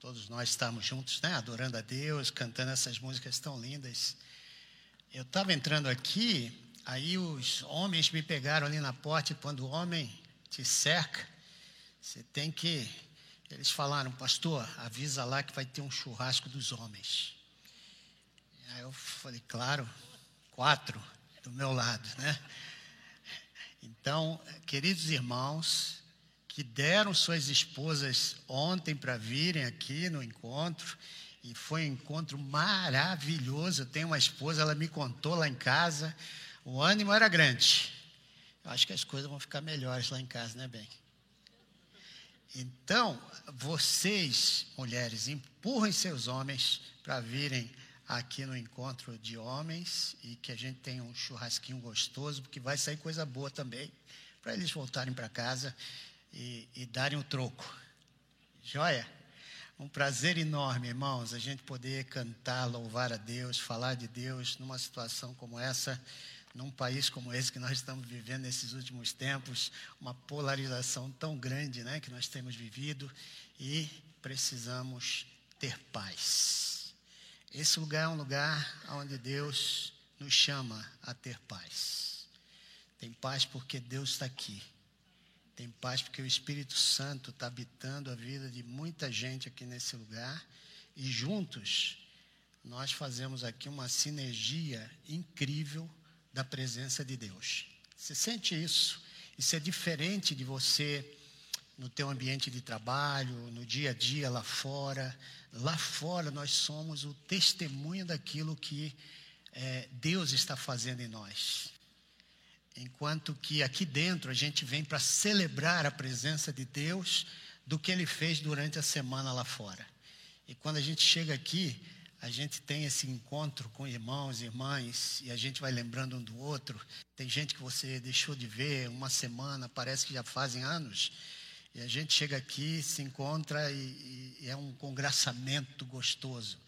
todos nós estarmos juntos, né? Adorando a Deus, cantando essas músicas tão lindas. Eu estava entrando aqui, aí os homens me pegaram ali na porta, e quando o homem te cerca, você tem que. Eles falaram, pastor, avisa lá que vai ter um churrasco dos homens. Aí eu falei, claro, quatro do meu lado, né? Então, queridos irmãos, que deram suas esposas ontem para virem aqui no encontro, e foi um encontro maravilhoso. Eu tenho uma esposa, ela me contou lá em casa, o ânimo era grande. Eu acho que as coisas vão ficar melhores lá em casa, né, bem? Então, vocês, mulheres, empurrem seus homens para virem aqui no encontro de homens e que a gente tenha um churrasquinho gostoso, porque vai sair coisa boa também, para eles voltarem para casa e, e darem o troco. Joia? Um prazer enorme, irmãos, a gente poder cantar, louvar a Deus, falar de Deus numa situação como essa, num país como esse que nós estamos vivendo nesses últimos tempos, uma polarização tão grande né, que nós temos vivido e precisamos ter paz. Esse lugar é um lugar onde Deus nos chama a ter paz. Tem paz porque Deus está aqui. Tem paz porque o Espírito Santo está habitando a vida de muita gente aqui nesse lugar e juntos nós fazemos aqui uma sinergia incrível da presença de Deus. Você sente isso? Isso é diferente de você no teu ambiente de trabalho, no dia a dia lá fora. Lá fora nós somos o testemunho daquilo que é, Deus está fazendo em nós. Enquanto que aqui dentro a gente vem para celebrar a presença de Deus do que ele fez durante a semana lá fora. E quando a gente chega aqui, a gente tem esse encontro com irmãos e irmãs e a gente vai lembrando um do outro. Tem gente que você deixou de ver uma semana, parece que já fazem anos. E a gente chega aqui, se encontra e, e é um congraçamento gostoso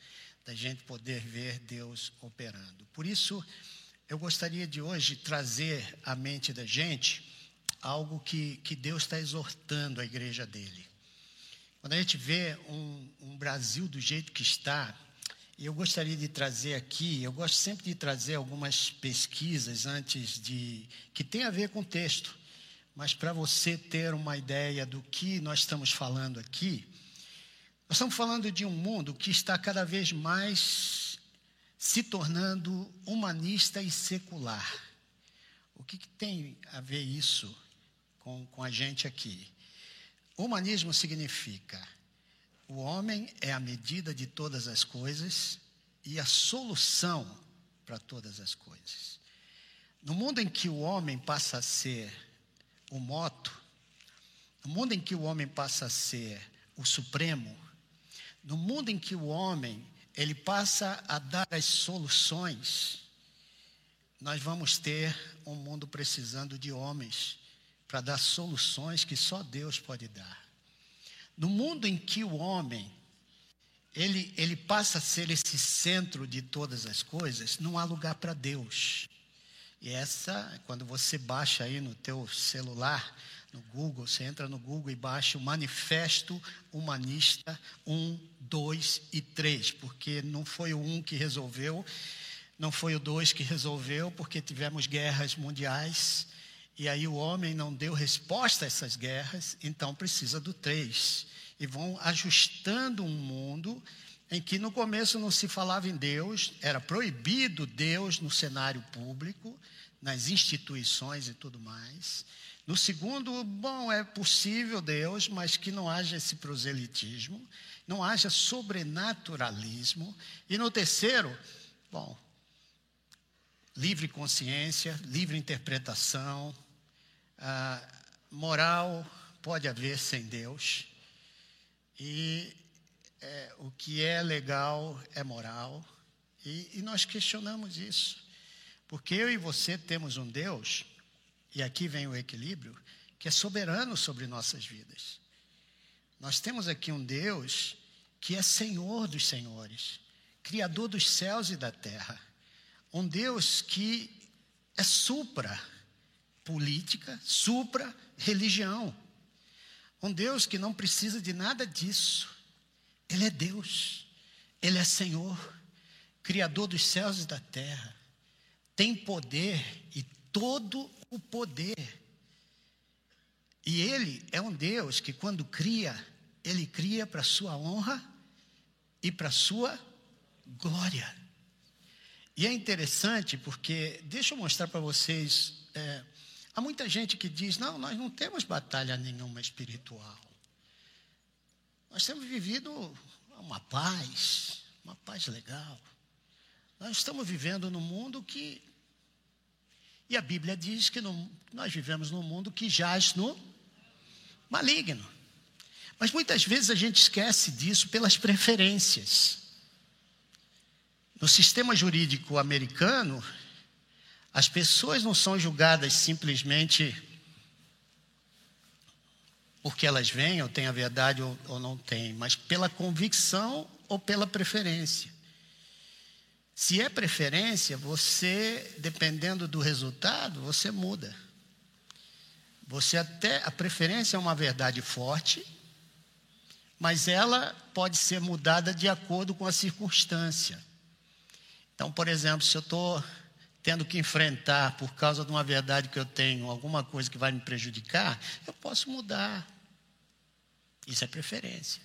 da gente poder ver Deus operando. Por isso, eu gostaria de hoje trazer à mente da gente algo que, que Deus está exortando a igreja dele. Quando a gente vê um, um Brasil do jeito que está, eu gostaria de trazer aqui, eu gosto sempre de trazer algumas pesquisas antes de. que tem a ver com o texto, mas para você ter uma ideia do que nós estamos falando aqui, nós estamos falando de um mundo que está cada vez mais se tornando humanista e secular. O que, que tem a ver isso com, com a gente aqui? Humanismo significa o homem é a medida de todas as coisas e a solução para todas as coisas. No mundo em que o homem passa a ser o moto, no mundo em que o homem passa a ser o supremo, no mundo em que o homem ele passa a dar as soluções, nós vamos ter um mundo precisando de homens para dar soluções que só Deus pode dar. No mundo em que o homem ele, ele passa a ser esse centro de todas as coisas, não há lugar para Deus. E essa, quando você baixa aí no teu celular, no Google, você entra no Google e baixa o Manifesto Humanista 1, 2 e 3, porque não foi o 1 que resolveu, não foi o 2 que resolveu, porque tivemos guerras mundiais, e aí o homem não deu resposta a essas guerras, então precisa do 3. E vão ajustando um mundo em que no começo não se falava em Deus, era proibido Deus no cenário público, nas instituições e tudo mais. No segundo, bom, é possível Deus, mas que não haja esse proselitismo, não haja sobrenaturalismo. E no terceiro, bom, livre consciência, livre interpretação, ah, moral pode haver sem Deus. E é, o que é legal é moral. E, e nós questionamos isso. Porque eu e você temos um Deus e aqui vem o equilíbrio, que é soberano sobre nossas vidas. Nós temos aqui um Deus que é Senhor dos senhores, Criador dos céus e da terra. Um Deus que é supra política, supra religião. Um Deus que não precisa de nada disso. Ele é Deus, Ele é Senhor, Criador dos céus e da terra, tem poder e todo o poder. E Ele é um Deus que, quando cria, Ele cria para sua honra e para sua glória. E é interessante porque, deixa eu mostrar para vocês, é, há muita gente que diz: não, nós não temos batalha nenhuma espiritual. Nós temos vivido uma paz, uma paz legal. Nós estamos vivendo num mundo que. E a Bíblia diz que no, nós vivemos num mundo que jaz no maligno. Mas muitas vezes a gente esquece disso pelas preferências. No sistema jurídico americano, as pessoas não são julgadas simplesmente porque elas vêm ou têm a verdade ou, ou não têm, mas pela convicção ou pela preferência. Se é preferência, você, dependendo do resultado, você muda. Você até a preferência é uma verdade forte, mas ela pode ser mudada de acordo com a circunstância. Então, por exemplo, se eu estou tendo que enfrentar por causa de uma verdade que eu tenho, alguma coisa que vai me prejudicar, eu posso mudar. Isso é preferência.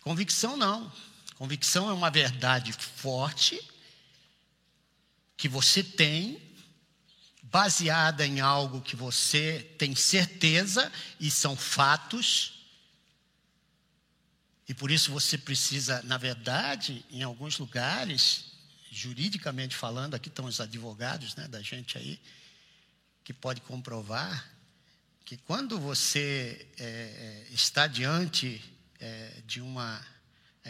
Convicção não. Convicção é uma verdade forte que você tem, baseada em algo que você tem certeza e são fatos. E por isso você precisa, na verdade, em alguns lugares, juridicamente falando, aqui estão os advogados né, da gente aí, que pode comprovar que quando você é, está diante é, de, uma,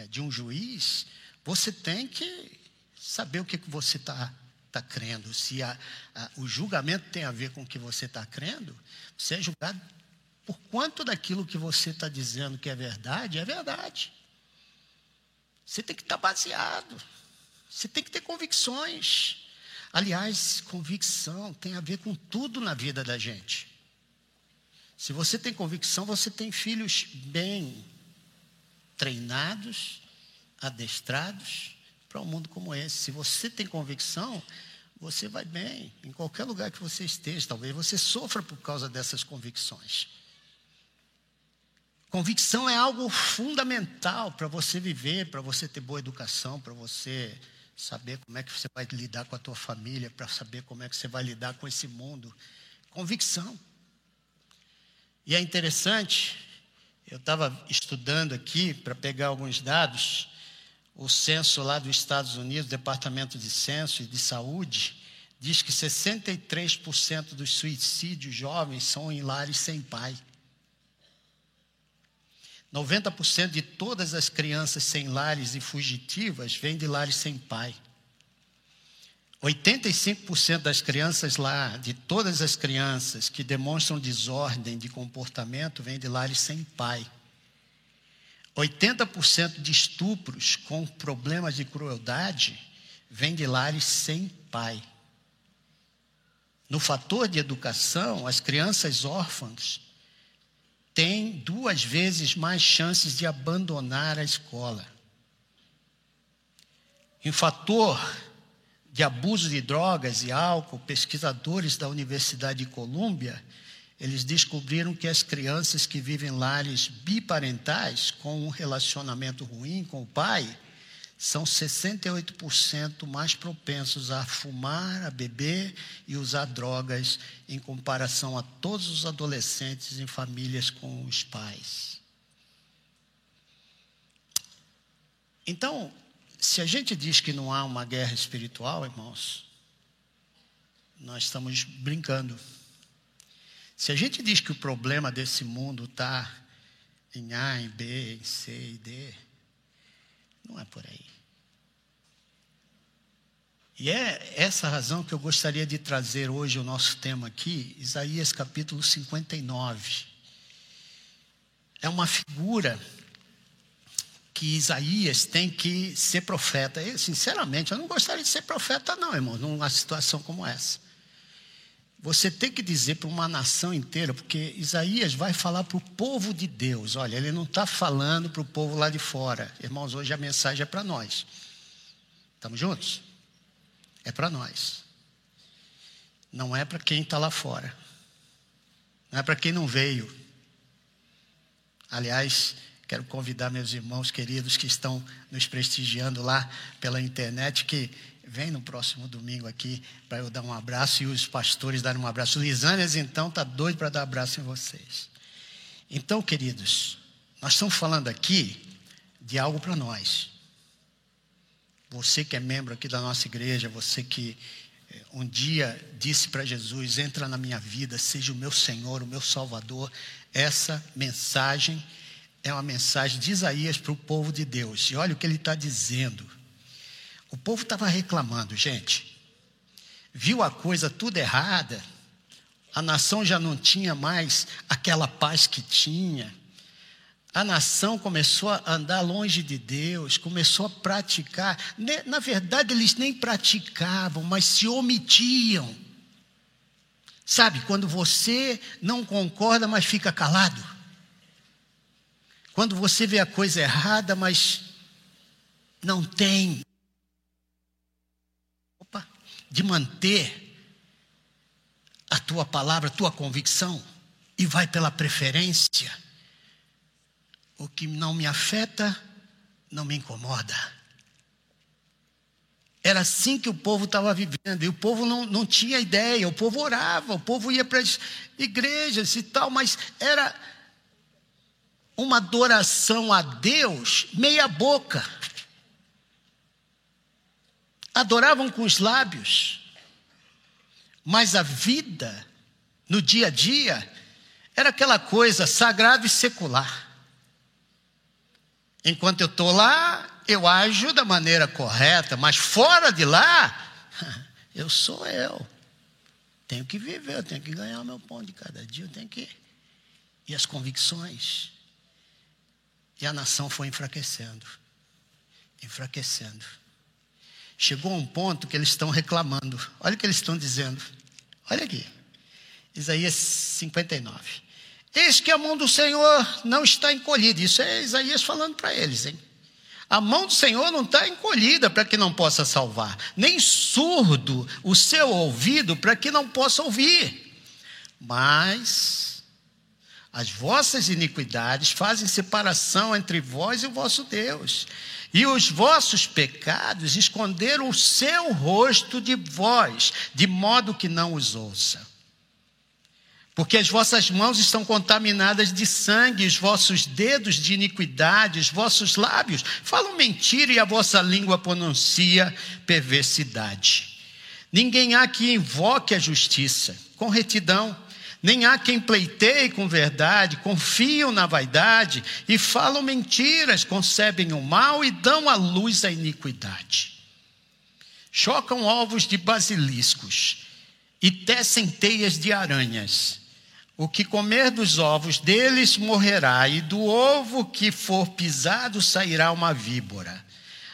de um juiz, você tem que saber o que, que você está tá crendo. Se a, a, o julgamento tem a ver com o que você está crendo, você é julgado por quanto daquilo que você está dizendo que é verdade, é verdade. Você tem que estar tá baseado. Você tem que ter convicções. Aliás, convicção tem a ver com tudo na vida da gente. Se você tem convicção, você tem filhos bem treinados, adestrados para um mundo como esse. Se você tem convicção, você vai bem em qualquer lugar que você esteja. Talvez você sofra por causa dessas convicções. Convicção é algo fundamental para você viver, para você ter boa educação, para você saber como é que você vai lidar com a tua família, para saber como é que você vai lidar com esse mundo. Convicção. E é interessante, eu estava estudando aqui para pegar alguns dados, o censo lá dos Estados Unidos, Departamento de Censo e de Saúde, diz que 63% dos suicídios jovens são em lares sem pai. 90% de todas as crianças sem lares e fugitivas vêm de lares sem pai. 85% das crianças lá, de todas as crianças que demonstram desordem de comportamento, vêm de lares sem pai. 80% de estupros com problemas de crueldade vêm de lares sem pai. No fator de educação, as crianças órfãs têm duas vezes mais chances de abandonar a escola. Em fator de abuso de drogas e álcool, pesquisadores da Universidade de Colômbia, eles descobriram que as crianças que vivem em lares biparentais com um relacionamento ruim com o pai são 68% mais propensos a fumar, a beber e usar drogas em comparação a todos os adolescentes em famílias com os pais. Então, se a gente diz que não há uma guerra espiritual, irmãos, nós estamos brincando. Se a gente diz que o problema desse mundo está em A, em B, em C e D, não é por aí. E é essa razão que eu gostaria de trazer hoje o nosso tema aqui, Isaías capítulo 59. É uma figura que Isaías tem que ser profeta. Eu, sinceramente, eu não gostaria de ser profeta, não, irmão, numa situação como essa. você tem que dizer para uma nação inteira, porque Isaías vai falar para o povo de Deus. Olha, ele não está falando para o povo lá de fora. Irmãos, hoje a mensagem é para nós. Estamos juntos? É para nós. Não é para quem está lá fora. Não é para quem não veio. Aliás, quero convidar meus irmãos queridos que estão nos prestigiando lá pela internet que Vem no próximo domingo aqui para eu dar um abraço e os pastores darem um abraço. Lisânias, então, está doido para dar abraço em vocês. Então, queridos, nós estamos falando aqui de algo para nós. Você que é membro aqui da nossa igreja, você que eh, um dia disse para Jesus: entra na minha vida, seja o meu Senhor, o meu Salvador. Essa mensagem é uma mensagem de Isaías para o povo de Deus. E olha o que ele está dizendo. O povo estava reclamando, gente. Viu a coisa tudo errada. A nação já não tinha mais aquela paz que tinha. A nação começou a andar longe de Deus, começou a praticar. Na verdade, eles nem praticavam, mas se omitiam. Sabe, quando você não concorda, mas fica calado. Quando você vê a coisa errada, mas não tem de manter a tua palavra, a tua convicção, e vai pela preferência. O que não me afeta, não me incomoda. Era assim que o povo estava vivendo, e o povo não, não tinha ideia, o povo orava, o povo ia para as igrejas e tal, mas era uma adoração a Deus meia boca adoravam com os lábios, mas a vida no dia a dia era aquela coisa sagrada e secular. Enquanto eu estou lá, eu ajo da maneira correta, mas fora de lá, eu sou eu. Tenho que viver, eu tenho que ganhar o meu pão de cada dia, eu tenho que. E as convicções. E a nação foi enfraquecendo enfraquecendo. Chegou a um ponto que eles estão reclamando. Olha o que eles estão dizendo. Olha aqui. Isaías 59. Eis que a mão do Senhor não está encolhida. Isso é Isaías falando para eles, hein? A mão do Senhor não está encolhida para que não possa salvar, nem surdo o seu ouvido para que não possa ouvir. Mas as vossas iniquidades fazem separação entre vós e o vosso Deus e os vossos pecados esconderam o seu rosto de vós, de modo que não os ouça. Porque as vossas mãos estão contaminadas de sangue, os vossos dedos de iniquidade, os vossos lábios falam mentira e a vossa língua pronuncia perversidade. Ninguém há que invoque a justiça com retidão nem há quem pleiteie com verdade, confiam na vaidade e falam mentiras, concebem o mal e dão à luz a iniquidade. Chocam ovos de basiliscos e tecem teias de aranhas. O que comer dos ovos deles morrerá, e do ovo que for pisado sairá uma víbora.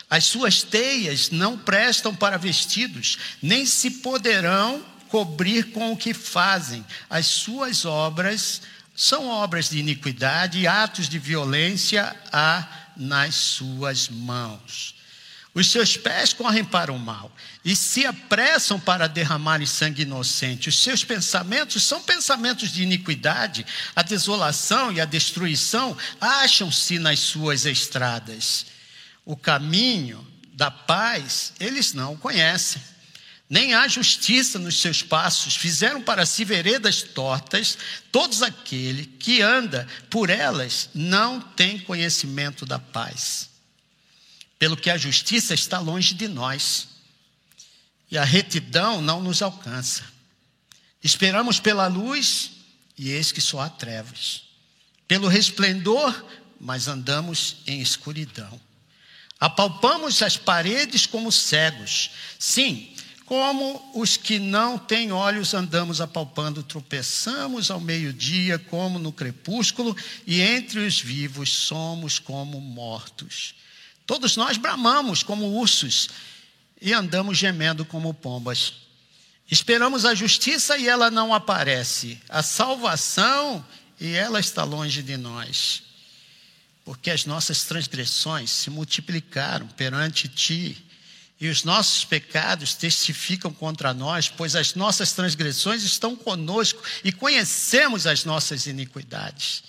As suas teias não prestam para vestidos, nem se poderão cobrir com o que fazem. As suas obras são obras de iniquidade e atos de violência há nas suas mãos. Os seus pés correm para o mal e se apressam para derramar sangue inocente. Os seus pensamentos são pensamentos de iniquidade. A desolação e a destruição acham-se nas suas estradas. O caminho da paz eles não conhecem nem há justiça nos seus passos, fizeram para si veredas tortas, todos aquele que anda por elas não tem conhecimento da paz. Pelo que a justiça está longe de nós, e a retidão não nos alcança. Esperamos pela luz, e eis que só há trevas. Pelo resplendor, mas andamos em escuridão. Apalpamos as paredes como cegos. Sim, como os que não têm olhos andamos apalpando, tropeçamos ao meio-dia, como no crepúsculo, e entre os vivos somos como mortos. Todos nós bramamos como ursos e andamos gemendo como pombas. Esperamos a justiça e ela não aparece. A salvação e ela está longe de nós. Porque as nossas transgressões se multiplicaram perante ti e os nossos pecados testificam contra nós, pois as nossas transgressões estão conosco e conhecemos as nossas iniquidades.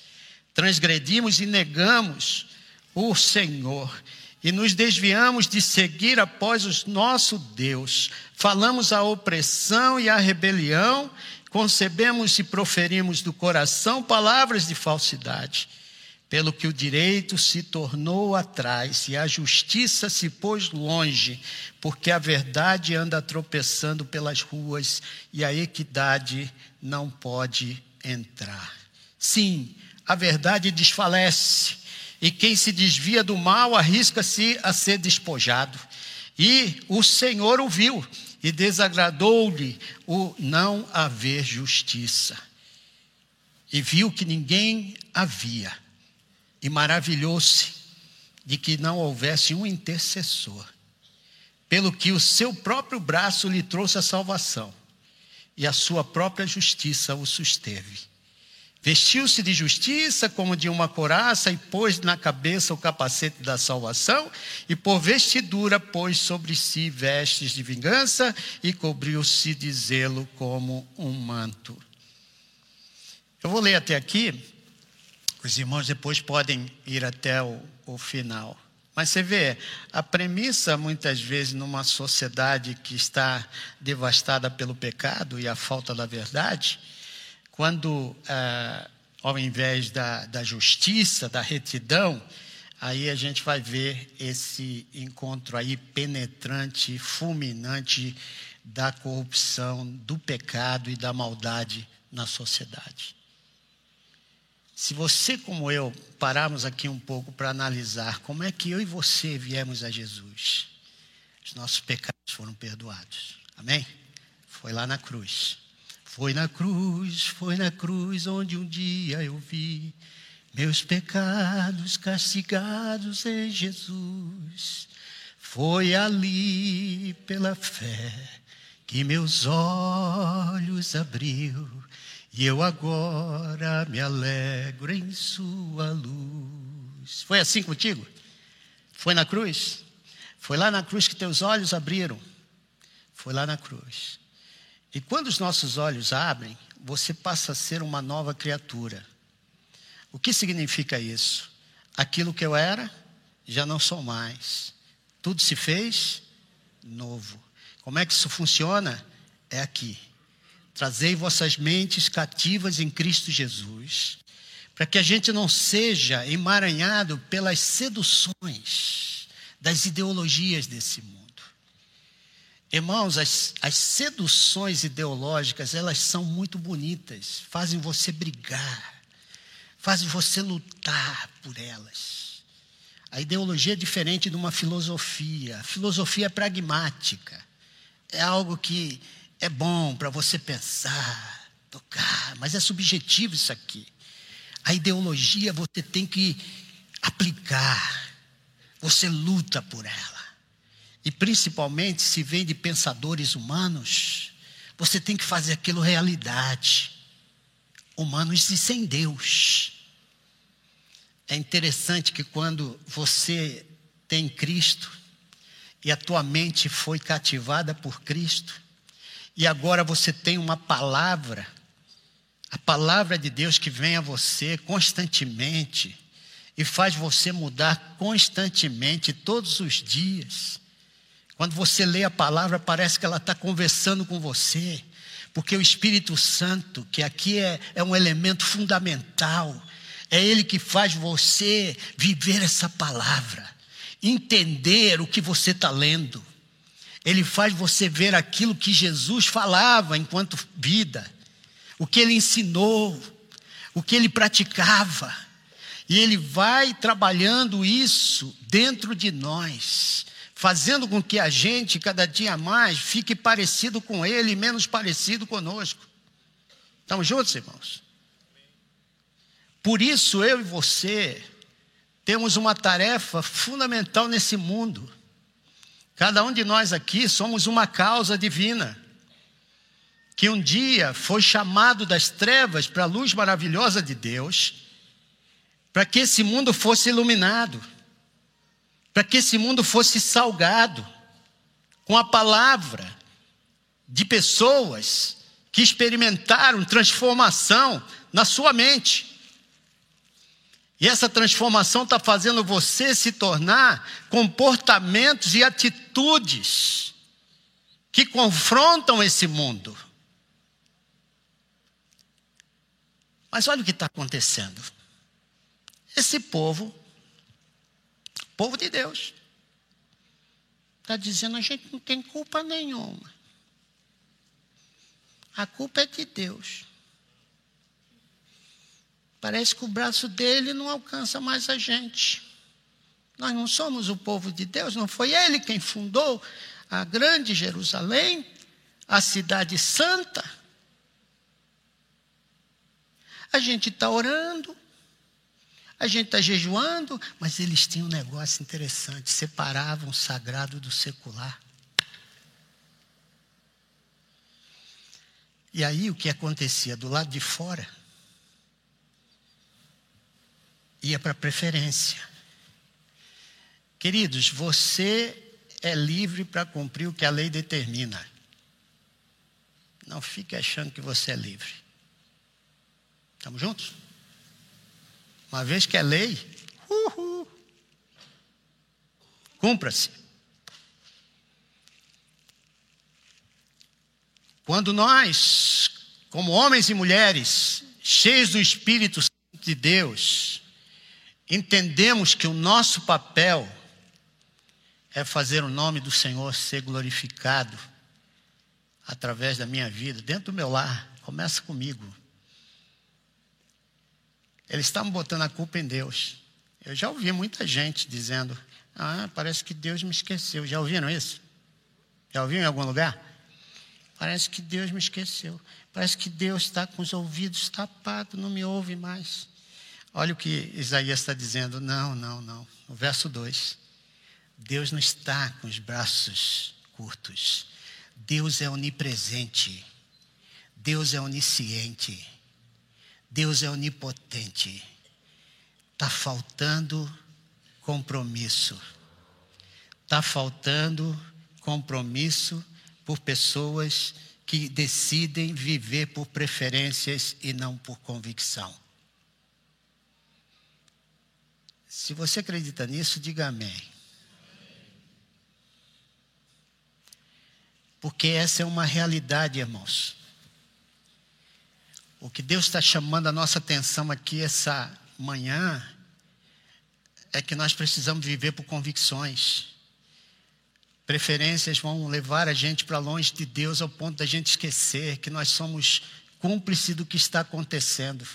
Transgredimos e negamos o Senhor e nos desviamos de seguir após o nosso Deus. Falamos a opressão e a rebelião, concebemos e proferimos do coração palavras de falsidade pelo que o direito se tornou atrás e a justiça se pôs longe, porque a verdade anda tropeçando pelas ruas e a equidade não pode entrar. Sim, a verdade desfalece, e quem se desvia do mal arrisca-se a ser despojado. E o Senhor o viu e desagradou-lhe o não haver justiça. E viu que ninguém havia e maravilhou-se de que não houvesse um intercessor, pelo que o seu próprio braço lhe trouxe a salvação, e a sua própria justiça o susteve. Vestiu-se de justiça como de uma coraça e pôs na cabeça o capacete da salvação, e por vestidura pôs sobre si vestes de vingança e cobriu-se de zelo como um manto. Eu vou ler até aqui, os irmãos depois podem ir até o, o final. Mas você vê, a premissa, muitas vezes, numa sociedade que está devastada pelo pecado e a falta da verdade, quando, ah, ao invés da, da justiça, da retidão, aí a gente vai ver esse encontro aí penetrante, fulminante da corrupção, do pecado e da maldade na sociedade. Se você, como eu, pararmos aqui um pouco para analisar como é que eu e você viemos a Jesus, os nossos pecados foram perdoados. Amém? Foi lá na cruz. Foi na cruz, foi na cruz onde um dia eu vi meus pecados castigados em Jesus. Foi ali pela fé que meus olhos abriu e eu agora me alegro em Sua luz. Foi assim contigo? Foi na cruz? Foi lá na cruz que teus olhos abriram? Foi lá na cruz. E quando os nossos olhos abrem, você passa a ser uma nova criatura. O que significa isso? Aquilo que eu era, já não sou mais. Tudo se fez novo. Como é que isso funciona? É aqui. Trazei vossas mentes cativas em Cristo Jesus, para que a gente não seja emaranhado pelas seduções das ideologias desse mundo. Irmãos, as, as seduções ideológicas, elas são muito bonitas, fazem você brigar, fazem você lutar por elas. A ideologia é diferente de uma filosofia. A filosofia é pragmática. É algo que é bom para você pensar, tocar, mas é subjetivo isso aqui. A ideologia você tem que aplicar, você luta por ela. E principalmente se vem de pensadores humanos, você tem que fazer aquilo realidade. Humanos e sem Deus. É interessante que quando você tem Cristo e a tua mente foi cativada por Cristo, e agora você tem uma palavra, a palavra de Deus que vem a você constantemente e faz você mudar constantemente, todos os dias. Quando você lê a palavra, parece que ela está conversando com você, porque o Espírito Santo, que aqui é, é um elemento fundamental, é ele que faz você viver essa palavra, entender o que você está lendo ele faz você ver aquilo que Jesus falava enquanto vida, o que ele ensinou, o que ele praticava. E ele vai trabalhando isso dentro de nós, fazendo com que a gente, cada dia mais, fique parecido com ele e menos parecido conosco. Estamos juntos, irmãos? Por isso, eu e você temos uma tarefa fundamental nesse mundo Cada um de nós aqui somos uma causa divina. que um dia foi chamado das trevas para a luz maravilhosa de Deus, para que esse mundo fosse iluminado, para que esse mundo fosse salgado com a palavra de pessoas que experimentaram transformação na sua mente. E essa transformação está fazendo você se tornar comportamentos e atitudes que confrontam esse mundo. Mas olha o que está acontecendo. Esse povo, povo de Deus, está dizendo: a gente não tem culpa nenhuma. A culpa é de Deus. Parece que o braço dele não alcança mais a gente. Nós não somos o povo de Deus, não foi ele quem fundou a grande Jerusalém, a cidade santa. A gente está orando, a gente está jejuando, mas eles tinham um negócio interessante: separavam o sagrado do secular. E aí o que acontecia do lado de fora ia para preferência. Queridos, você é livre para cumprir o que a lei determina. Não fique achando que você é livre. Estamos juntos? Uma vez que é lei, cumpra-se. Quando nós, como homens e mulheres, cheios do Espírito Santo de Deus, entendemos que o nosso papel é fazer o nome do Senhor ser glorificado através da minha vida, dentro do meu lar, começa comigo. Eles estavam botando a culpa em Deus. Eu já ouvi muita gente dizendo: Ah, parece que Deus me esqueceu. Já ouviram isso? Já ouviram em algum lugar? Parece que Deus me esqueceu. Parece que Deus está com os ouvidos tapados, não me ouve mais. Olha o que Isaías está dizendo. Não, não, não. No verso 2. Deus não está com os braços curtos. Deus é onipresente. Deus é onisciente. Deus é onipotente. Está faltando compromisso. Está faltando compromisso por pessoas que decidem viver por preferências e não por convicção. Se você acredita nisso, diga amém. Porque essa é uma realidade, irmãos. O que Deus está chamando a nossa atenção aqui essa manhã é que nós precisamos viver por convicções. Preferências vão levar a gente para longe de Deus ao ponto da gente esquecer que nós somos cúmplices do que está acontecendo.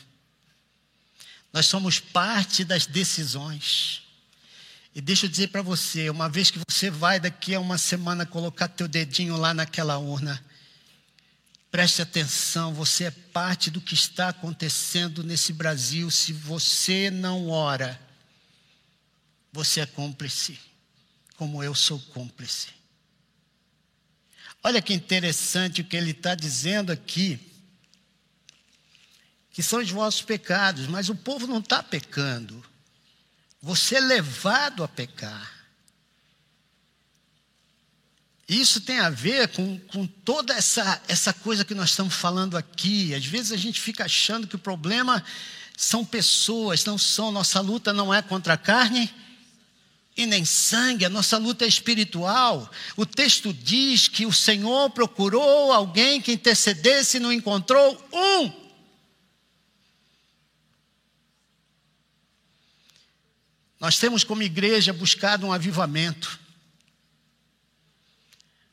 Nós somos parte das decisões. E deixa eu dizer para você, uma vez que você vai daqui a uma semana colocar teu dedinho lá naquela urna, Preste atenção, você é parte do que está acontecendo nesse Brasil. Se você não ora, você é cúmplice, como eu sou cúmplice. Olha que interessante o que ele está dizendo aqui, que são os vossos pecados, mas o povo não está pecando. Você é levado a pecar. Isso tem a ver com, com toda essa, essa coisa que nós estamos falando aqui. Às vezes a gente fica achando que o problema são pessoas, não são. Nossa luta não é contra a carne e nem sangue, a nossa luta é espiritual. O texto diz que o Senhor procurou alguém que intercedesse e não encontrou um. Nós temos como igreja buscado um avivamento.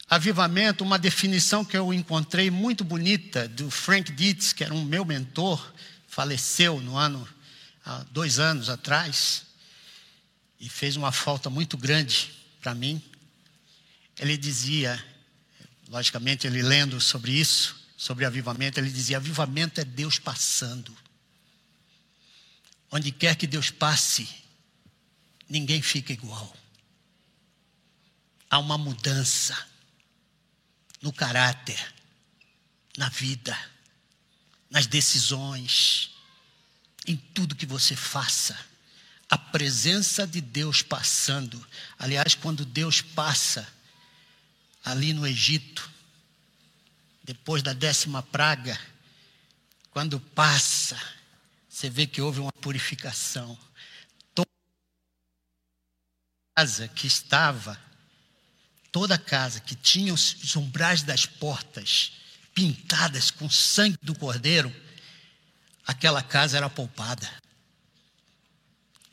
Avivamento, uma definição que eu encontrei muito bonita do Frank Dietz, que era um meu mentor, faleceu no ano, há dois anos atrás, e fez uma falta muito grande para mim. Ele dizia, logicamente, ele lendo sobre isso, sobre avivamento, ele dizia: avivamento é Deus passando. Onde quer que Deus passe, ninguém fica igual. Há uma mudança no caráter, na vida, nas decisões, em tudo que você faça. A presença de Deus passando. Aliás, quando Deus passa ali no Egito, depois da décima praga, quando passa, você vê que houve uma purificação. Casa que estava, toda casa que tinha os umbrais das portas pintadas com sangue do cordeiro, aquela casa era poupada.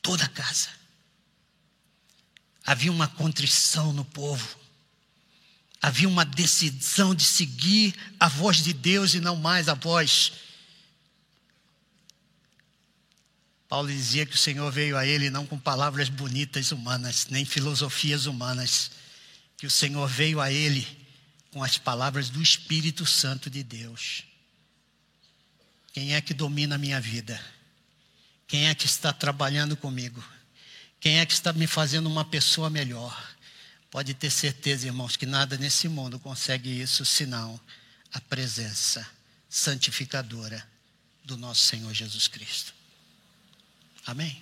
Toda a casa. Havia uma contrição no povo. Havia uma decisão de seguir a voz de Deus e não mais a voz. Paulo dizia que o Senhor veio a ele não com palavras bonitas humanas, nem filosofias humanas, que o Senhor veio a ele com as palavras do Espírito Santo de Deus. Quem é que domina a minha vida? Quem é que está trabalhando comigo? Quem é que está me fazendo uma pessoa melhor? Pode ter certeza, irmãos, que nada nesse mundo consegue isso senão a presença santificadora do nosso Senhor Jesus Cristo. Amém?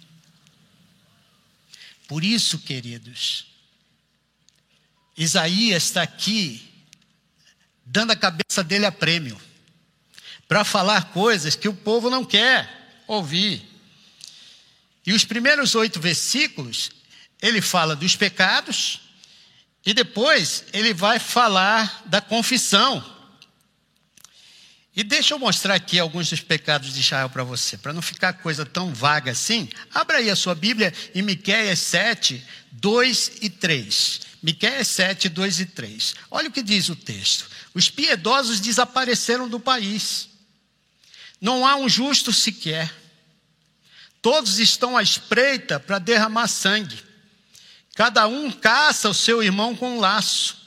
Por isso, queridos, Isaías está aqui dando a cabeça dele a prêmio para falar coisas que o povo não quer ouvir. E os primeiros oito versículos, ele fala dos pecados, e depois ele vai falar da confissão. E deixa eu mostrar aqui alguns dos pecados de Israel para você, para não ficar coisa tão vaga assim. Abra aí a sua Bíblia em Miqueias 7, 2 e 3. Miqueias 7, 2 e 3. Olha o que diz o texto. Os piedosos desapareceram do país. Não há um justo sequer. Todos estão à espreita para derramar sangue. Cada um caça o seu irmão com um laço.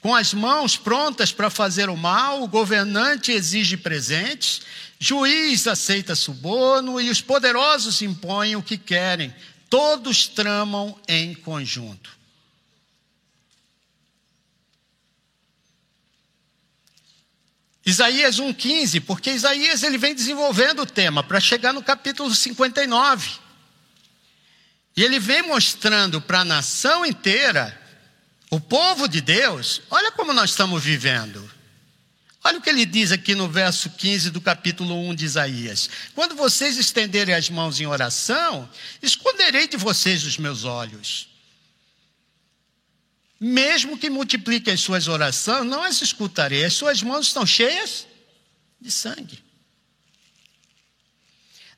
Com as mãos prontas para fazer o mal, o governante exige presentes, juiz aceita suborno e os poderosos impõem o que querem. Todos tramam em conjunto. Isaías 1,15, porque Isaías ele vem desenvolvendo o tema para chegar no capítulo 59. E ele vem mostrando para a nação inteira, o povo de Deus, olha como nós estamos vivendo. Olha o que ele diz aqui no verso 15 do capítulo 1 de Isaías: Quando vocês estenderem as mãos em oração, esconderei de vocês os meus olhos. Mesmo que multipliquem as suas orações, não as escutarei, as suas mãos estão cheias de sangue.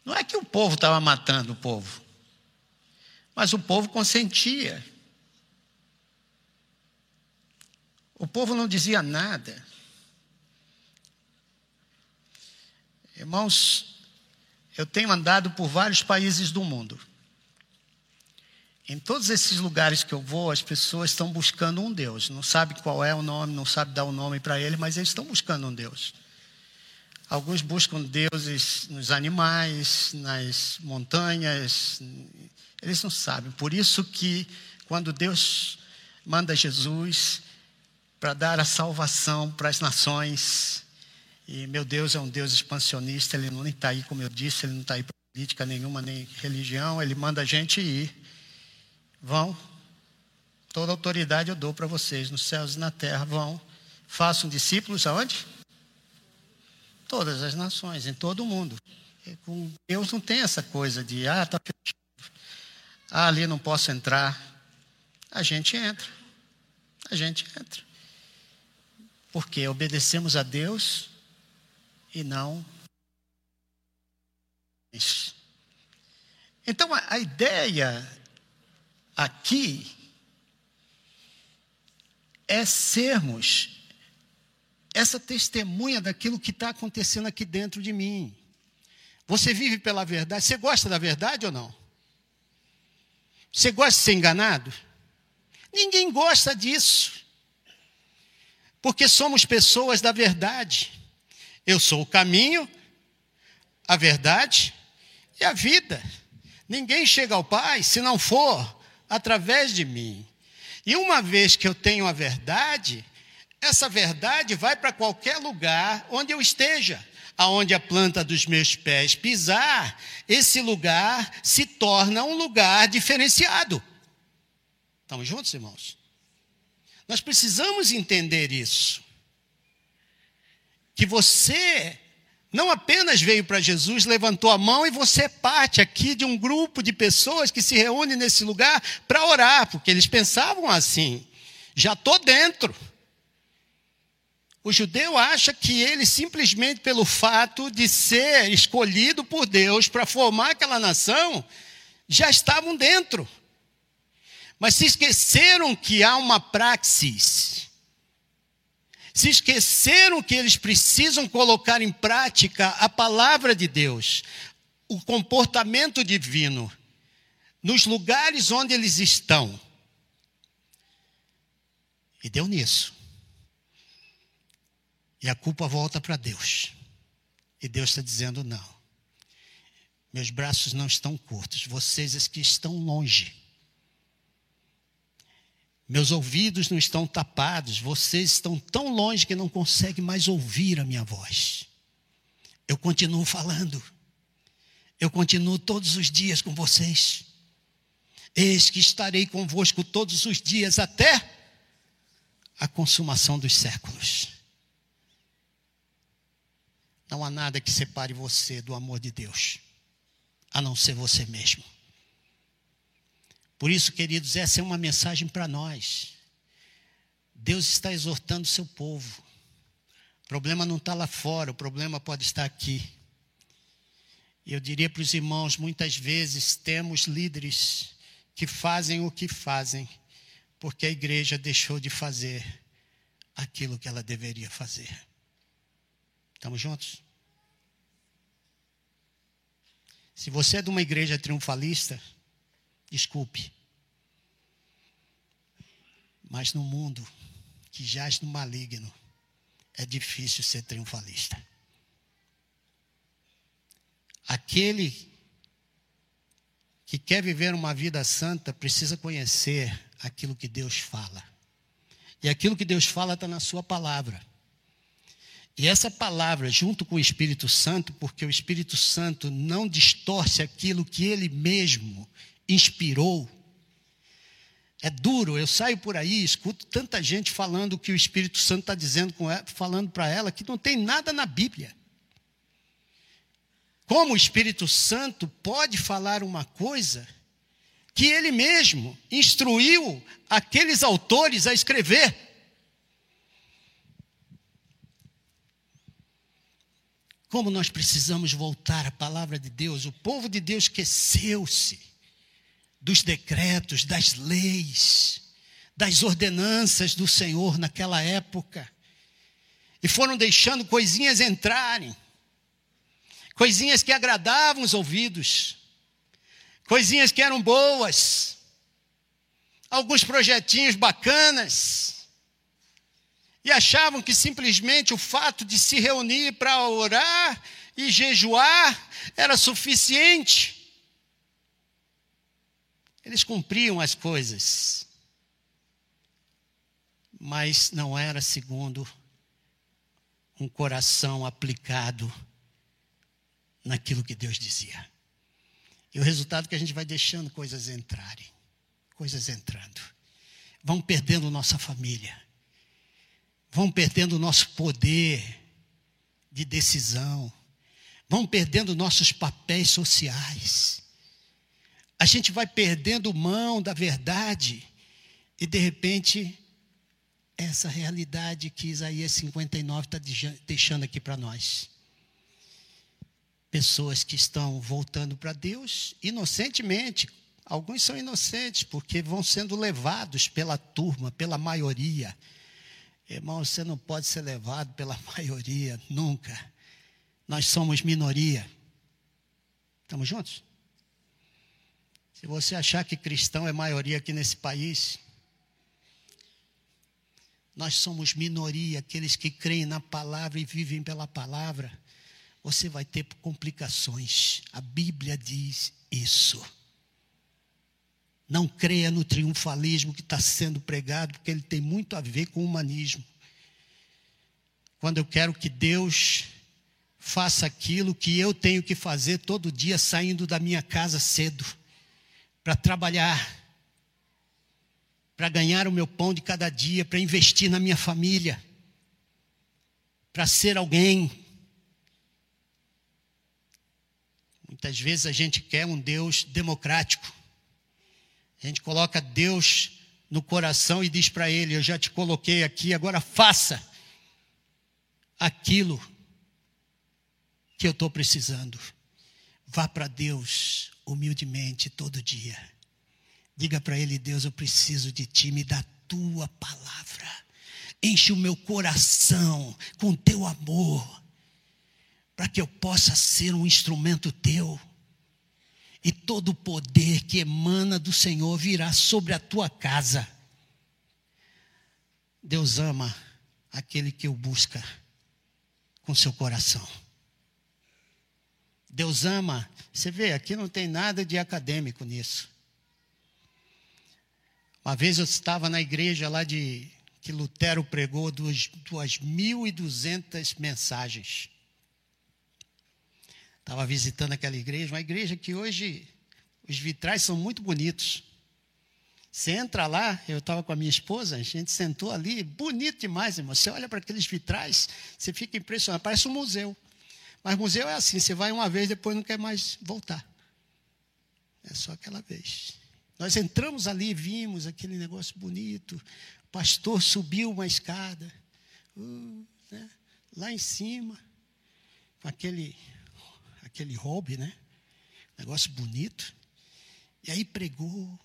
Não é que o povo estava matando o povo. Mas o povo consentia. O povo não dizia nada. Irmãos, eu tenho andado por vários países do mundo. Em todos esses lugares que eu vou, as pessoas estão buscando um Deus. Não sabe qual é o nome, não sabe dar o nome para ele, mas eles estão buscando um Deus. Alguns buscam deuses nos animais, nas montanhas, eles não sabem. Por isso que quando Deus manda Jesus para dar a salvação para as nações, e meu Deus é um Deus expansionista, ele não está aí, como eu disse, ele não está aí para política nenhuma, nem religião, ele manda a gente ir. Vão. Toda autoridade eu dou para vocês, nos céus e na terra. Vão. Façam discípulos aonde? Todas as nações, em todo o mundo. Deus não tem essa coisa de, ah, está fechado ah, ali não posso entrar. A gente entra. A gente entra. Porque obedecemos a Deus e não. Então a, a ideia aqui é sermos essa testemunha daquilo que está acontecendo aqui dentro de mim. Você vive pela verdade. Você gosta da verdade ou não? Você gosta de ser enganado? Ninguém gosta disso. Porque somos pessoas da verdade. Eu sou o caminho, a verdade e a vida. Ninguém chega ao Pai se não for através de mim. E uma vez que eu tenho a verdade, essa verdade vai para qualquer lugar onde eu esteja. Aonde a planta dos meus pés pisar, esse lugar se torna um lugar diferenciado. Estamos juntos, irmãos? Nós precisamos entender isso. Que você não apenas veio para Jesus, levantou a mão e você é parte aqui de um grupo de pessoas que se reúne nesse lugar para orar, porque eles pensavam assim: já estou dentro. O judeu acha que ele, simplesmente pelo fato de ser escolhido por Deus para formar aquela nação, já estavam dentro. Mas se esqueceram que há uma praxis. Se esqueceram que eles precisam colocar em prática a palavra de Deus, o comportamento divino, nos lugares onde eles estão. E deu nisso. E a culpa volta para Deus. E Deus está dizendo: não. Meus braços não estão curtos, vocês é que estão longe. Meus ouvidos não estão tapados, vocês estão tão longe que não conseguem mais ouvir a minha voz. Eu continuo falando, eu continuo todos os dias com vocês. Eis que estarei convosco todos os dias até a consumação dos séculos. Não há nada que separe você do amor de Deus, a não ser você mesmo. Por isso, queridos, essa é uma mensagem para nós. Deus está exortando o seu povo. O problema não está lá fora, o problema pode estar aqui. Eu diria para os irmãos: muitas vezes temos líderes que fazem o que fazem, porque a igreja deixou de fazer aquilo que ela deveria fazer. Estamos juntos? Se você é de uma igreja triunfalista, desculpe. Mas no mundo que jaz no maligno, é difícil ser triunfalista. Aquele que quer viver uma vida santa precisa conhecer aquilo que Deus fala. E aquilo que Deus fala está na Sua palavra. E essa palavra, junto com o Espírito Santo, porque o Espírito Santo não distorce aquilo que ele mesmo inspirou. É duro, eu saio por aí, escuto tanta gente falando o que o Espírito Santo está dizendo, ela, falando para ela, que não tem nada na Bíblia. Como o Espírito Santo pode falar uma coisa que ele mesmo instruiu aqueles autores a escrever? Como nós precisamos voltar à palavra de Deus. O povo de Deus esqueceu-se dos decretos, das leis, das ordenanças do Senhor naquela época. E foram deixando coisinhas entrarem. Coisinhas que agradavam os ouvidos. Coisinhas que eram boas. Alguns projetinhos bacanas e achavam que simplesmente o fato de se reunir para orar e jejuar era suficiente. Eles cumpriam as coisas, mas não era segundo um coração aplicado naquilo que Deus dizia. E o resultado é que a gente vai deixando coisas entrarem, coisas entrando. Vão perdendo nossa família vão perdendo nosso poder de decisão, vão perdendo nossos papéis sociais. A gente vai perdendo mão da verdade e de repente essa realidade que Isaías 59 está deixando aqui para nós. Pessoas que estão voltando para Deus inocentemente. Alguns são inocentes porque vão sendo levados pela turma, pela maioria Irmão, você não pode ser levado pela maioria, nunca. Nós somos minoria. Estamos juntos? Se você achar que cristão é maioria aqui nesse país, nós somos minoria, aqueles que creem na palavra e vivem pela palavra. Você vai ter complicações. A Bíblia diz isso. Não creia no triunfalismo que está sendo pregado, porque ele tem muito a ver com o humanismo. quando eu quero que Deus faça aquilo que eu tenho que fazer todo dia saindo da minha casa cedo para trabalhar, para ganhar o meu pão de cada dia, para investir na minha família, para ser alguém. Muitas vezes a gente quer um Deus democrático. A gente coloca Deus no coração e diz para ele: Eu já te coloquei aqui, agora faça aquilo que eu estou precisando. Vá para Deus humildemente todo dia. Diga para Ele: Deus, eu preciso de Ti, me dá Tua palavra. Enche o meu coração com Teu amor, para que eu possa ser um instrumento Teu. E todo o poder que emana do Senhor virá sobre a tua casa. Deus ama aquele que o busca com seu coração. Deus ama. Você vê, aqui não tem nada de acadêmico nisso. Uma vez eu estava na igreja lá de que Lutero pregou duas, duas mil e duzentas mensagens. Estava visitando aquela igreja, uma igreja que hoje os vitrais são muito bonitos. Você entra lá, eu estava com a minha esposa, a gente sentou ali, bonito demais, irmão. Você olha para aqueles vitrais, você fica impressionado, parece um museu. Mas museu é assim, você vai uma vez, depois não quer mais voltar. É só aquela vez. Nós entramos ali, vimos aquele negócio bonito. O pastor subiu uma escada, uh, né, lá em cima, com aquele, aquele hobby, né? Negócio bonito. E aí pregou,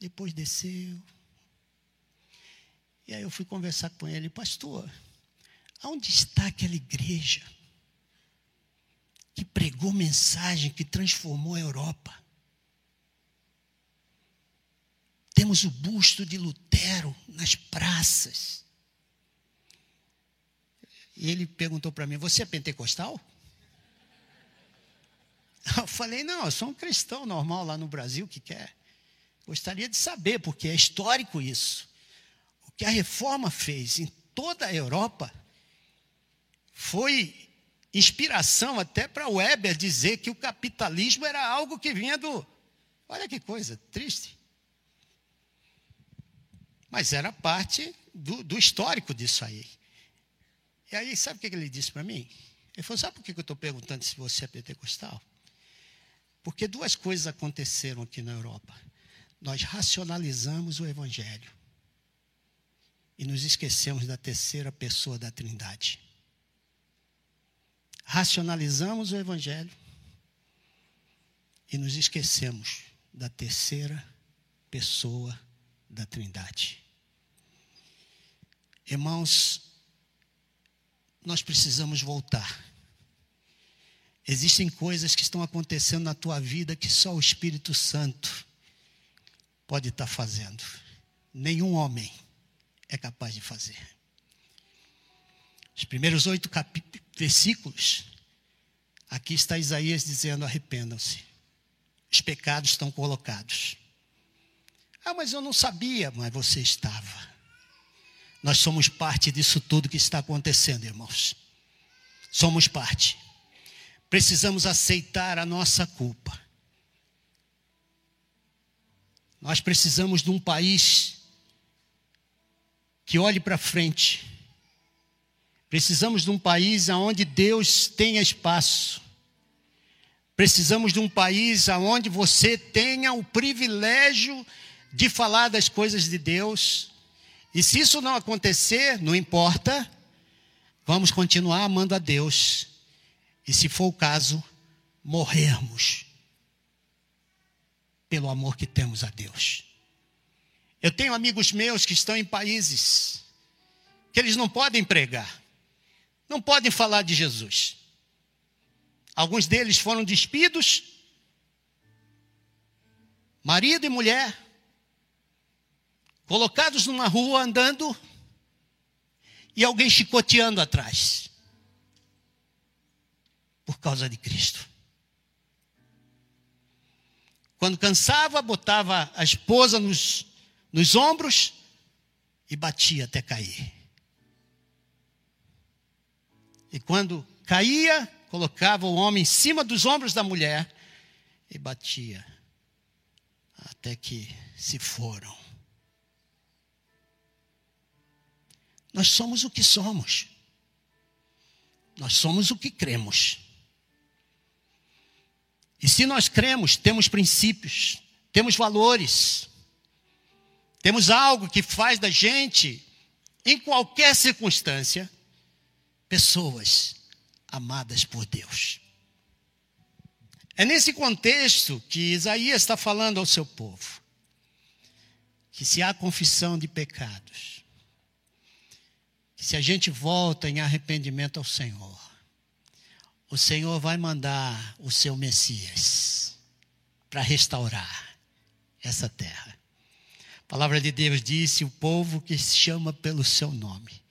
depois desceu. E aí eu fui conversar com ele, pastor, aonde está aquela igreja que pregou mensagem que transformou a Europa? Temos o busto de Lutero nas praças. E ele perguntou para mim: Você é pentecostal? Eu falei: Não, eu sou um cristão normal lá no Brasil que quer. Gostaria de saber, porque é histórico isso. O que a reforma fez em toda a Europa foi inspiração até para Weber dizer que o capitalismo era algo que vinha do. Olha que coisa triste. Mas era parte do, do histórico disso aí. E aí, sabe o que ele disse para mim? Ele falou: Sabe por que eu estou perguntando se você é pentecostal? Porque duas coisas aconteceram aqui na Europa nós racionalizamos o Evangelho e nos esquecemos da terceira pessoa da Trindade. Racionalizamos o Evangelho e nos esquecemos da terceira pessoa da Trindade. Irmãos, nós precisamos voltar. Existem coisas que estão acontecendo na tua vida que só o Espírito Santo pode estar fazendo. Nenhum homem é capaz de fazer. Os primeiros oito versículos, aqui está Isaías dizendo: arrependam-se, os pecados estão colocados. Ah, mas eu não sabia, mas você estava. Nós somos parte disso tudo que está acontecendo, irmãos. Somos parte. Precisamos aceitar a nossa culpa. Nós precisamos de um país que olhe para frente. Precisamos de um país onde Deus tenha espaço. Precisamos de um país onde você tenha o privilégio de falar das coisas de Deus. E se isso não acontecer, não importa, vamos continuar amando a Deus. E se for o caso, morrermos pelo amor que temos a Deus. Eu tenho amigos meus que estão em países que eles não podem pregar, não podem falar de Jesus. Alguns deles foram despidos, marido e mulher, colocados numa rua andando e alguém chicoteando atrás, por causa de Cristo. Quando cansava, botava a esposa nos, nos ombros e batia até cair. E quando caía, colocava o homem em cima dos ombros da mulher e batia até que se foram. Nós somos o que somos. Nós somos o que cremos. E se nós cremos, temos princípios, temos valores, temos algo que faz da gente, em qualquer circunstância, pessoas amadas por Deus. É nesse contexto que Isaías está falando ao seu povo que se há confissão de pecados, que se a gente volta em arrependimento ao Senhor, o Senhor vai mandar o seu Messias para restaurar essa terra. A palavra de Deus disse: o povo que se chama pelo seu nome,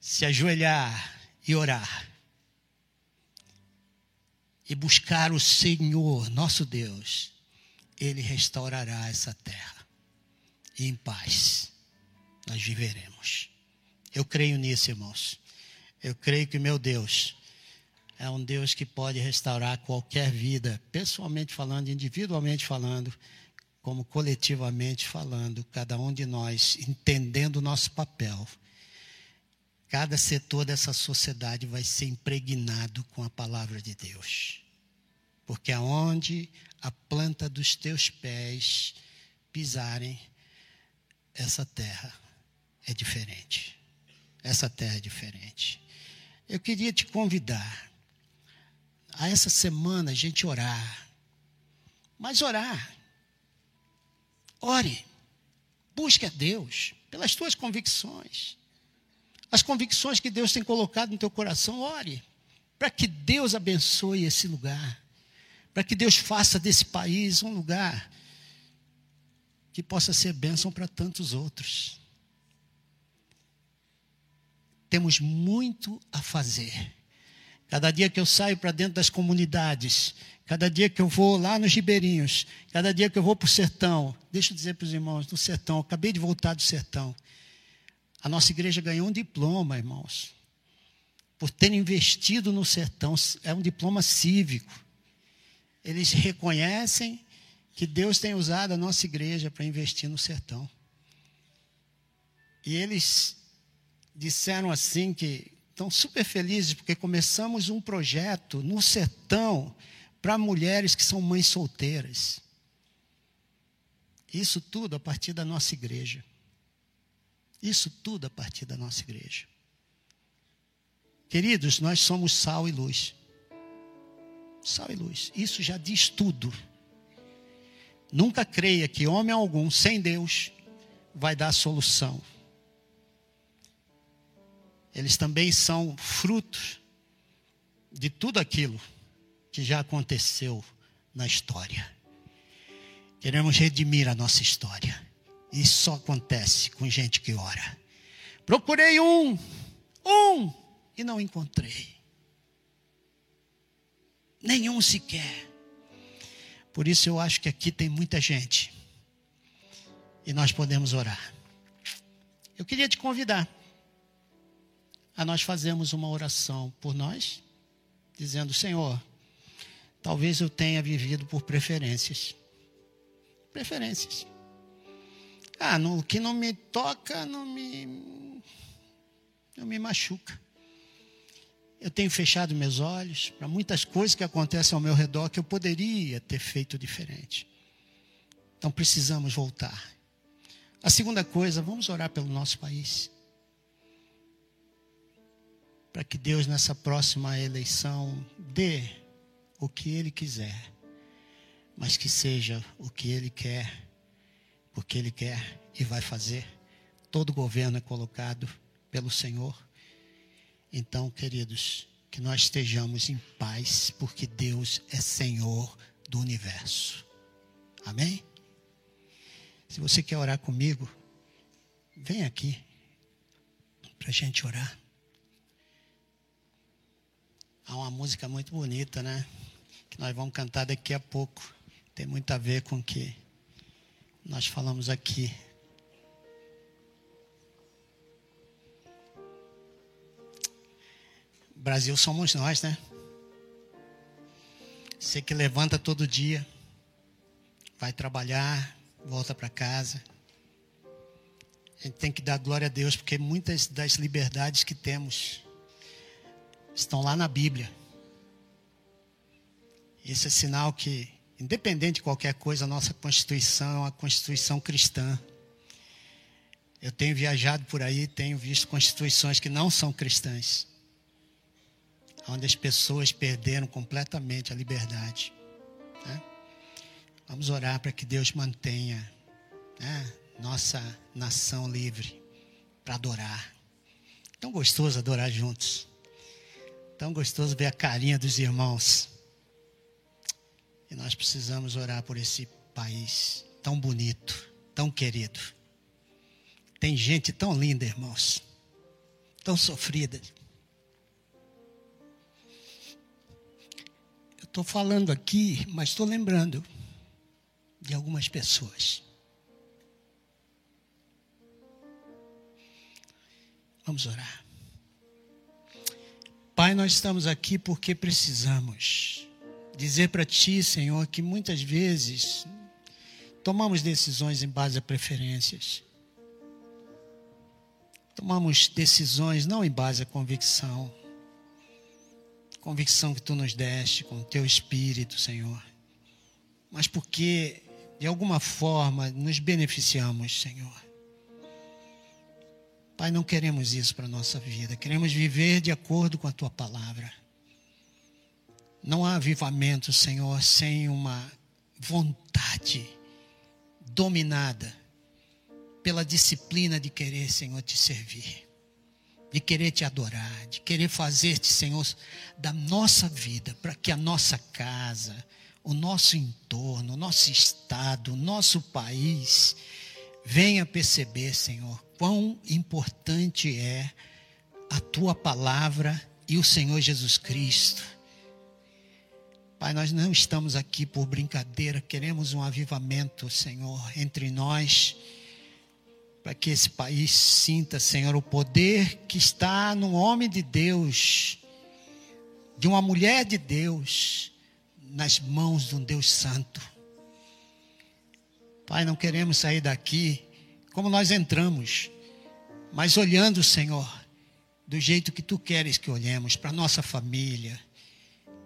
se ajoelhar e orar, e buscar o Senhor, nosso Deus, Ele restaurará essa terra. E em paz nós viveremos. Eu creio nisso, irmãos. Eu creio que meu Deus é um Deus que pode restaurar qualquer vida, pessoalmente falando, individualmente falando, como coletivamente falando, cada um de nós entendendo o nosso papel. Cada setor dessa sociedade vai ser impregnado com a palavra de Deus. Porque aonde a planta dos teus pés pisarem, essa terra é diferente. Essa terra é diferente. Eu queria te convidar a essa semana a gente orar. Mas orar. Ore. Busque a Deus pelas tuas convicções. As convicções que Deus tem colocado no teu coração, ore. Para que Deus abençoe esse lugar. Para que Deus faça desse país um lugar que possa ser bênção para tantos outros. Temos muito a fazer. Cada dia que eu saio para dentro das comunidades, cada dia que eu vou lá nos ribeirinhos, cada dia que eu vou para o sertão, deixa eu dizer para os irmãos, do sertão, acabei de voltar do sertão. A nossa igreja ganhou um diploma, irmãos, por ter investido no sertão, é um diploma cívico. Eles reconhecem que Deus tem usado a nossa igreja para investir no sertão. E eles disseram assim que estão super felizes porque começamos um projeto no sertão para mulheres que são mães solteiras. Isso tudo a partir da nossa igreja. Isso tudo a partir da nossa igreja. Queridos, nós somos sal e luz. Sal e luz. Isso já diz tudo. Nunca creia que homem algum sem Deus vai dar solução. Eles também são frutos de tudo aquilo que já aconteceu na história. Queremos redimir a nossa história. Isso só acontece com gente que ora. Procurei um, um, e não encontrei. Nenhum sequer. Por isso eu acho que aqui tem muita gente. E nós podemos orar. Eu queria te convidar a nós fazermos uma oração por nós, dizendo: Senhor, talvez eu tenha vivido por preferências. Preferências. Ah, o que não me toca, não me, não me machuca. Eu tenho fechado meus olhos para muitas coisas que acontecem ao meu redor que eu poderia ter feito diferente. Então precisamos voltar. A segunda coisa, vamos orar pelo nosso país. Para que Deus, nessa próxima eleição, dê o que Ele quiser, mas que seja o que Ele quer, porque Ele quer e vai fazer. Todo governo é colocado pelo Senhor então, queridos, que nós estejamos em paz, porque Deus é Senhor do universo. Amém? Se você quer orar comigo, vem aqui para a gente orar. Há uma música muito bonita, né? Que nós vamos cantar daqui a pouco. Tem muito a ver com o que nós falamos aqui. Brasil somos nós, né? Você que levanta todo dia, vai trabalhar, volta para casa. A gente tem que dar glória a Deus, porque muitas das liberdades que temos estão lá na Bíblia. Isso é sinal que, independente de qualquer coisa, a nossa Constituição é uma Constituição cristã. Eu tenho viajado por aí, tenho visto constituições que não são cristãs, onde as pessoas perderam completamente a liberdade. Né? Vamos orar para que Deus mantenha né, nossa nação livre para adorar. Tão gostoso adorar juntos. Tão gostoso ver a carinha dos irmãos. E nós precisamos orar por esse país tão bonito, tão querido. Tem gente tão linda, irmãos, tão sofrida. Eu estou falando aqui, mas estou lembrando de algumas pessoas. Vamos orar. Pai, nós estamos aqui porque precisamos dizer para Ti, Senhor, que muitas vezes tomamos decisões em base a preferências. Tomamos decisões não em base a convicção. Convicção que tu nos deste com o teu espírito, Senhor. Mas porque, de alguma forma, nos beneficiamos, Senhor. Pai, não queremos isso para a nossa vida. Queremos viver de acordo com a tua palavra. Não há avivamento, Senhor, sem uma vontade dominada pela disciplina de querer, Senhor, te servir, de querer te adorar, de querer fazer-te, Senhor, da nossa vida, para que a nossa casa, o nosso entorno, o nosso estado, o nosso país venha perceber, Senhor, quão importante é a tua palavra e o Senhor Jesus Cristo. Pai, nós não estamos aqui por brincadeira, queremos um avivamento, Senhor, entre nós para que esse país sinta, Senhor, o poder que está no homem de Deus, de uma mulher de Deus, nas mãos de um Deus Santo. Pai, não queremos sair daqui como nós entramos, mas olhando, Senhor, do jeito que tu queres que olhemos, para nossa família,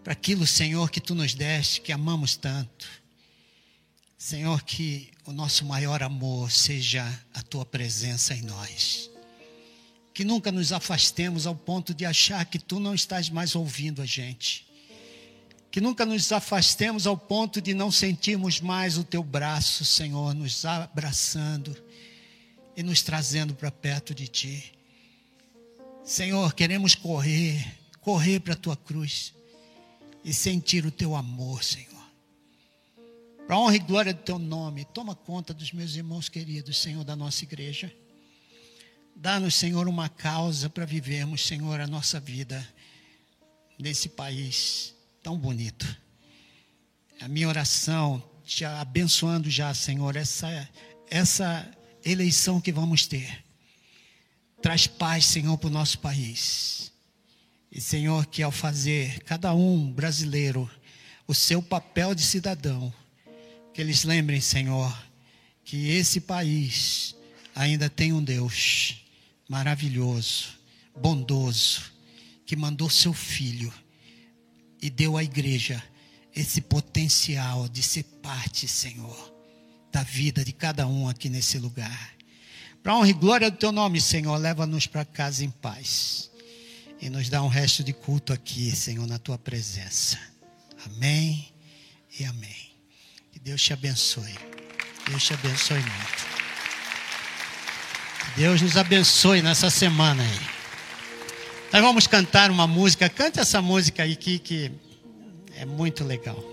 para aquilo, Senhor, que tu nos deste, que amamos tanto. Senhor, que o nosso maior amor seja a tua presença em nós. Que nunca nos afastemos ao ponto de achar que tu não estás mais ouvindo a gente. Que nunca nos afastemos ao ponto de não sentirmos mais o teu braço, Senhor, nos abraçando e nos trazendo para perto de ti. Senhor, queremos correr, correr para a tua cruz e sentir o teu amor, Senhor. Para honra e glória do teu nome, toma conta dos meus irmãos queridos, Senhor, da nossa igreja. Dá-nos, Senhor, uma causa para vivermos, Senhor, a nossa vida nesse país tão bonito. A minha oração, te abençoando já, Senhor, essa, essa eleição que vamos ter. Traz paz, Senhor, para o nosso país. E, Senhor, que ao fazer cada um brasileiro o seu papel de cidadão, que eles lembrem, Senhor, que esse país ainda tem um Deus maravilhoso, bondoso, que mandou seu filho e deu à igreja esse potencial de ser parte, Senhor, da vida de cada um aqui nesse lugar. Para honra e glória do teu nome, Senhor, leva-nos para casa em paz. E nos dá um resto de culto aqui, Senhor, na tua presença. Amém e amém. Deus te abençoe. Deus te abençoe muito. Deus nos abençoe nessa semana aí. Nós vamos cantar uma música. Cante essa música aí que, que é muito legal.